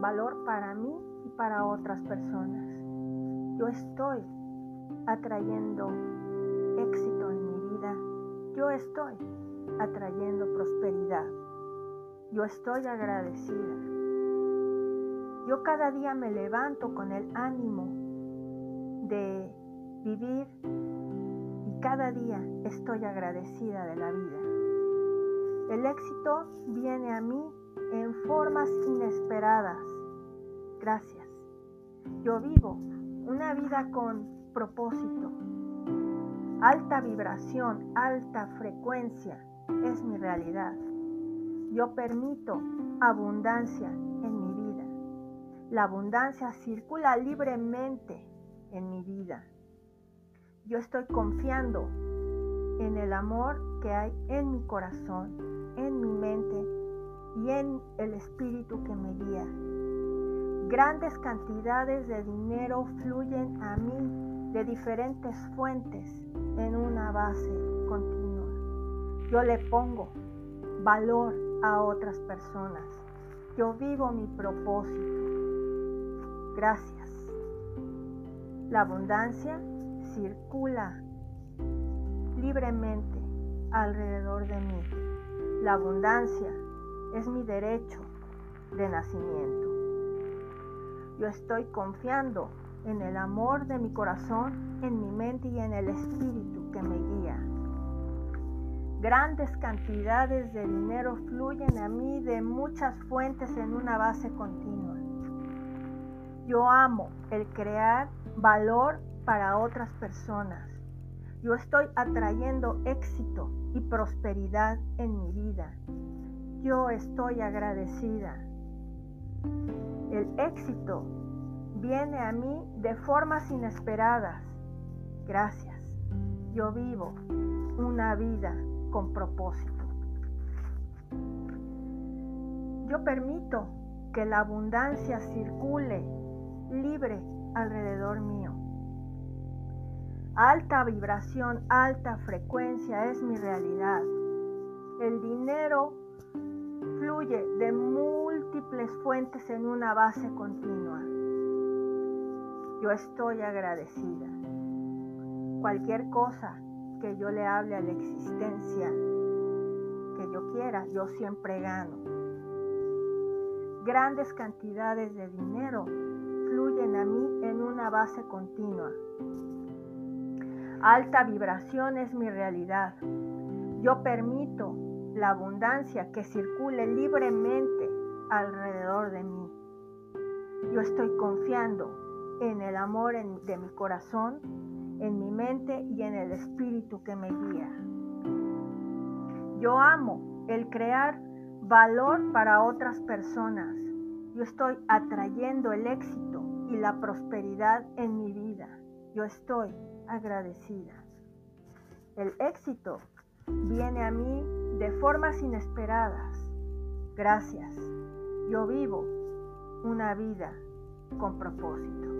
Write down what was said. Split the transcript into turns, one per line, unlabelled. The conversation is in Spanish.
valor para mí y para otras personas. Yo estoy atrayendo éxito en mi vida. Yo estoy atrayendo prosperidad. Yo estoy agradecida. Yo cada día me levanto con el ánimo de vivir y cada día estoy agradecida de la vida. El éxito viene a mí en formas inesperadas. Gracias. Yo vivo una vida con propósito. Alta vibración, alta frecuencia es mi realidad. Yo permito abundancia en mi vida. La abundancia circula libremente en mi vida. Yo estoy confiando en el amor que hay en mi corazón, en mi mente y en el espíritu que me guía. Grandes cantidades de dinero fluyen a mí de diferentes fuentes en una base continua. Yo le pongo valor a otras personas. Yo vivo mi propósito. Gracias. La abundancia circula libremente alrededor de mí. La abundancia es mi derecho de nacimiento. Yo estoy confiando en el amor de mi corazón, en mi mente y en el espíritu que me guía. Grandes cantidades de dinero fluyen a mí de muchas fuentes en una base continua. Yo amo el crear valor para otras personas. Yo estoy atrayendo éxito y prosperidad en mi vida. Yo estoy agradecida. El éxito viene a mí de formas inesperadas. Gracias. Yo vivo una vida con propósito. Yo permito que la abundancia circule libre alrededor mío. Alta vibración, alta frecuencia es mi realidad. El dinero de múltiples fuentes en una base continua. Yo estoy agradecida. Cualquier cosa que yo le hable a la existencia que yo quiera, yo siempre gano. Grandes cantidades de dinero fluyen a mí en una base continua. Alta vibración es mi realidad. Yo permito la abundancia que circule libremente alrededor de mí. Yo estoy confiando en el amor de mi corazón, en mi mente y en el espíritu que me guía. Yo amo el crear valor para otras personas. Yo estoy atrayendo el éxito y la prosperidad en mi vida. Yo estoy agradecida. El éxito viene a mí de formas inesperadas. Gracias. Yo vivo una vida con propósito.